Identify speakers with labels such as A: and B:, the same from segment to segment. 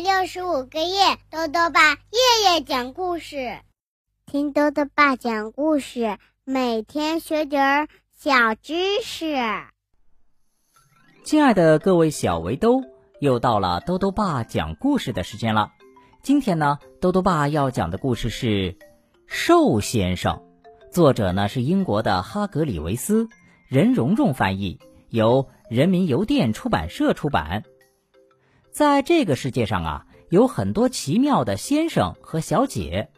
A: 六十五个夜，豆豆爸夜夜讲故事，听豆豆爸讲故事，每天学点儿小知识。
B: 亲爱的各位小围兜，又到了豆豆爸讲故事的时间了。今天呢，豆豆爸要讲的故事是《瘦先生》，作者呢是英国的哈格里维斯，任蓉蓉翻译，由人民邮电出版社出版。在这个世界上啊，有很多奇妙的先生和小姐。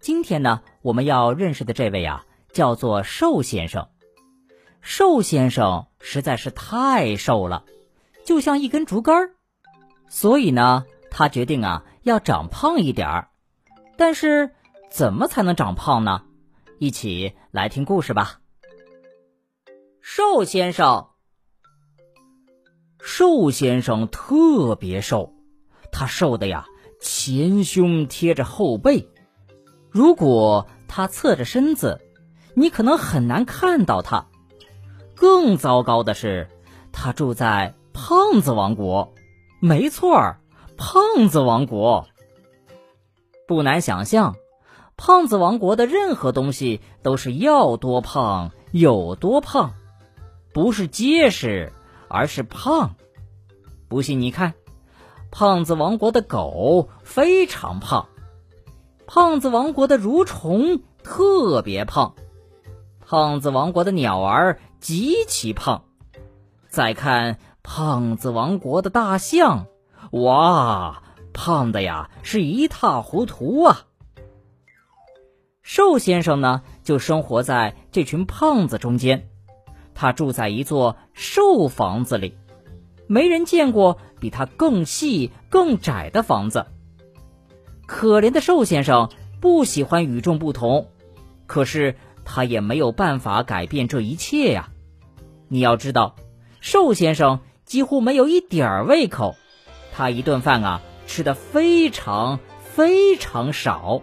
B: 今天呢，我们要认识的这位啊，叫做瘦先生。瘦先生实在是太瘦了，就像一根竹竿儿。所以呢，他决定啊，要长胖一点儿。但是，怎么才能长胖呢？一起来听故事吧。瘦先生。瘦先生特别瘦，他瘦的呀，前胸贴着后背。如果他侧着身子，你可能很难看到他。更糟糕的是，他住在胖子王国。没错儿，胖子王国。不难想象，胖子王国的任何东西都是要多胖有多胖，不是结实。而是胖，不信你看，胖子王国的狗非常胖，胖子王国的蠕虫特别胖，胖子王国的鸟儿极其胖。再看胖子王国的大象，哇，胖的呀是一塌糊涂啊！瘦先生呢，就生活在这群胖子中间。他住在一座瘦房子里，没人见过比他更细、更窄的房子。可怜的瘦先生不喜欢与众不同，可是他也没有办法改变这一切呀。你要知道，瘦先生几乎没有一点儿胃口，他一顿饭啊吃的非常非常少。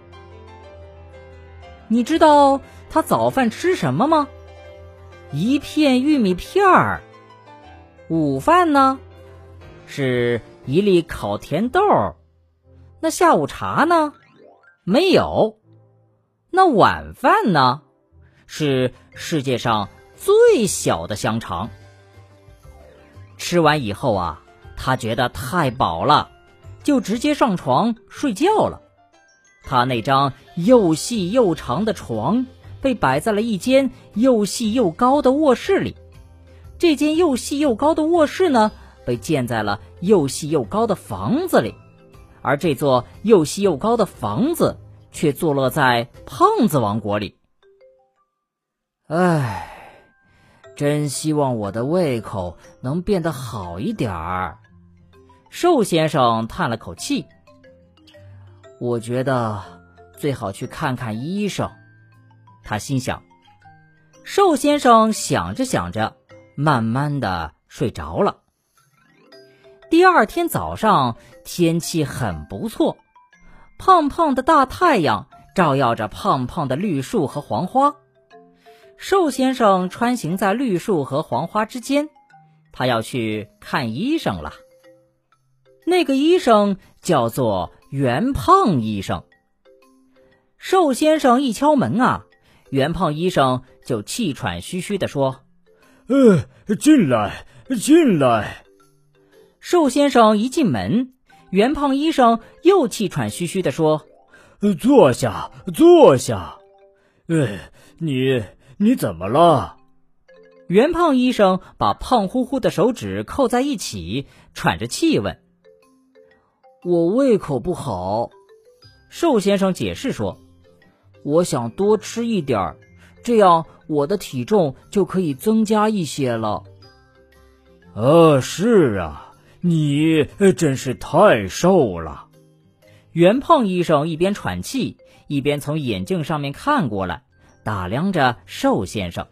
B: 你知道他早饭吃什么吗？一片玉米片儿，午饭呢，是一粒烤甜豆。那下午茶呢，没有。那晚饭呢，是世界上最小的香肠。吃完以后啊，他觉得太饱了，就直接上床睡觉了。他那张又细又长的床。被摆在了一间又细又高的卧室里，这间又细又高的卧室呢，被建在了又细又高的房子里，而这座又细又高的房子却坐落在胖子王国里。唉，真希望我的胃口能变得好一点儿。瘦先生叹了口气，我觉得最好去看看医生。他心想：“瘦先生想着想着，慢慢的睡着了。”第二天早上，天气很不错，胖胖的大太阳照耀着胖胖的绿树和黄花。瘦先生穿行在绿树和黄花之间，他要去看医生了。那个医生叫做圆胖医生。瘦先生一敲门啊。圆胖医生就气喘吁吁地说：“
C: 呃，进来，进来。”
B: 瘦先生一进门，圆胖医生又气喘吁吁地说：“
C: 坐下，坐下。”“呃，你你怎么了？”
B: 圆胖医生把胖乎乎的手指扣在一起，喘着气问：“
D: 我胃口不好。”
B: 瘦先生解释说。
D: 我想多吃一点儿，这样我的体重就可以增加一些了。
C: 呃，是啊，你真是太瘦了。
B: 圆胖医生一边喘气，一边从眼镜上面看过来，打量着瘦先生。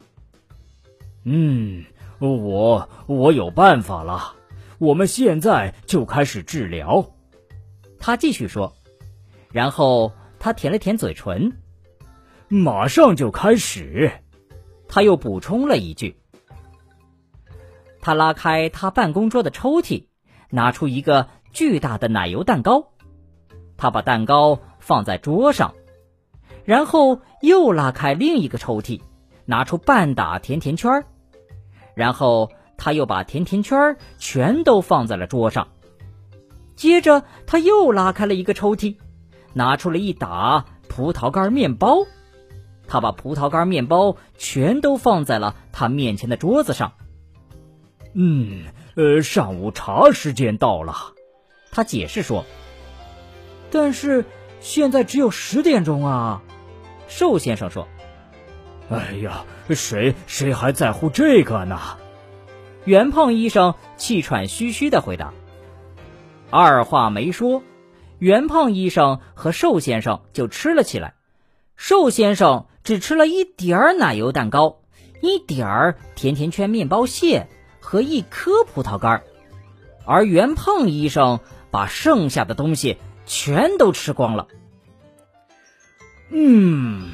C: 嗯，我我有办法了，我们现在就开始治疗。
B: 他继续说，然后他舔了舔嘴唇。
C: 马上就开始，
B: 他又补充了一句。他拉开他办公桌的抽屉，拿出一个巨大的奶油蛋糕。他把蛋糕放在桌上，然后又拉开另一个抽屉，拿出半打甜甜圈然后他又把甜甜圈全都放在了桌上。接着他又拉开了一个抽屉，拿出了一打葡萄干面包。他把葡萄干面包全都放在了他面前的桌子上。
C: 嗯，呃，上午茶时间到了，
B: 他解释说。但是现在只有十点钟啊，瘦先生说。
C: 哎呀，谁谁还在乎这个呢？
B: 圆胖医生气喘吁吁的回答。二话没说，圆胖医生和瘦先生就吃了起来。瘦先生只吃了一点儿奶油蛋糕，一点儿甜甜圈面包屑和一颗葡萄干儿而袁胖医生把剩下的东西全都吃光了。嗯，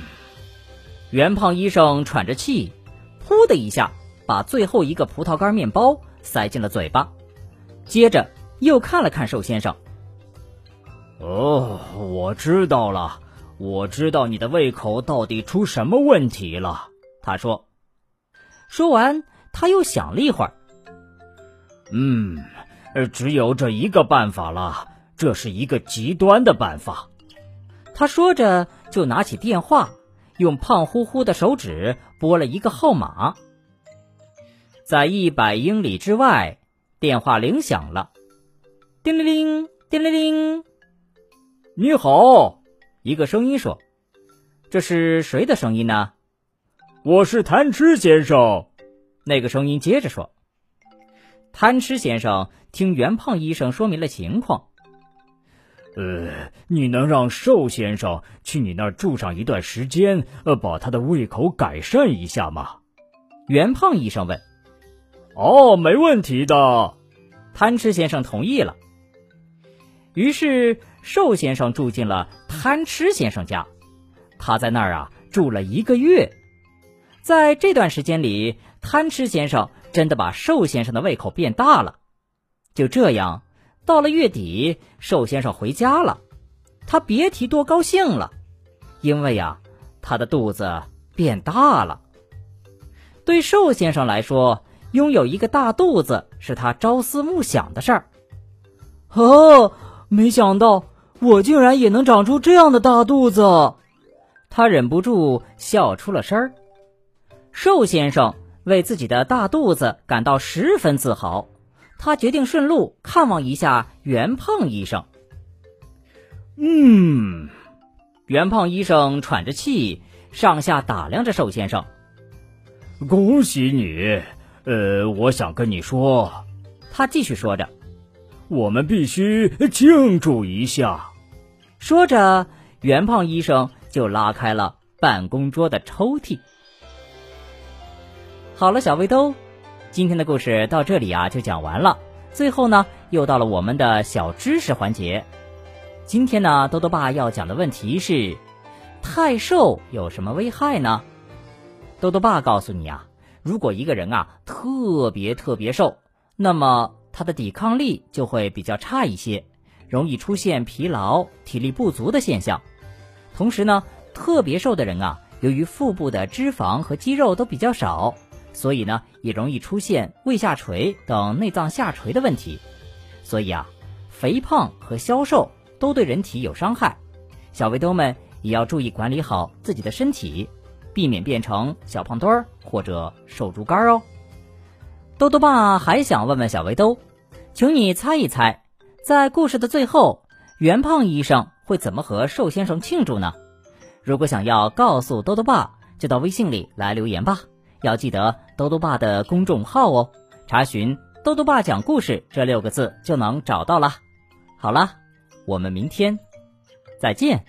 B: 袁胖医生喘着气，噗的一下把最后一个葡萄干面包塞进了嘴巴，接着。又看了看瘦先生。
C: 哦，我知道了，我知道你的胃口到底出什么问题了。
B: 他说。说完，他又想了一会儿。
C: 嗯，只有这一个办法了，这是一个极端的办法。
B: 他说着，就拿起电话，用胖乎乎的手指拨了一个号码。在一百英里之外，电话铃响了。叮铃铃，叮铃铃。
C: 你好，
B: 一个声音说：“这是谁的声音呢？”
C: 我是贪吃先生。
B: 那个声音接着说：“贪吃先生，听袁胖医生说明了情况。
C: 呃，你能让瘦先生去你那儿住上一段时间，呃，把他的胃口改善一下吗？”
B: 袁胖医生问。
C: “哦，没问题的。”
B: 贪吃先生同意了。于是，瘦先生住进了贪吃先生家。他在那儿啊住了一个月。在这段时间里，贪吃先生真的把瘦先生的胃口变大了。就这样，到了月底，瘦先生回家了。他别提多高兴了，因为呀，他的肚子变大了。对瘦先生来说，拥有一个大肚子是他朝思暮想的事儿。哦。没想到我竟然也能长出这样的大肚子，他忍不住笑出了声儿。瘦先生为自己的大肚子感到十分自豪，他决定顺路看望一下袁胖医生。嗯，袁胖医生喘着气，上下打量着瘦先生。
C: 恭喜你，呃，我想跟你说，
B: 他继续说着。
C: 我们必须庆祝一下。
B: 说着，袁胖医生就拉开了办公桌的抽屉。好了，小围兜，今天的故事到这里啊就讲完了。最后呢，又到了我们的小知识环节。今天呢，多多爸要讲的问题是：太瘦有什么危害呢？多多爸告诉你啊，如果一个人啊特别特别瘦，那么。他的抵抗力就会比较差一些，容易出现疲劳、体力不足的现象。同时呢，特别瘦的人啊，由于腹部的脂肪和肌肉都比较少，所以呢，也容易出现胃下垂等内脏下垂的问题。所以啊，肥胖和消瘦都对人体有伤害。小围兜们也要注意管理好自己的身体，避免变成小胖墩儿或者瘦猪肝哦。豆豆爸还想问问小围兜，请你猜一猜，在故事的最后，袁胖医生会怎么和瘦先生庆祝呢？如果想要告诉豆豆爸，就到微信里来留言吧。要记得豆豆爸的公众号哦，查询“豆豆爸讲故事”这六个字就能找到了。好了，我们明天再见。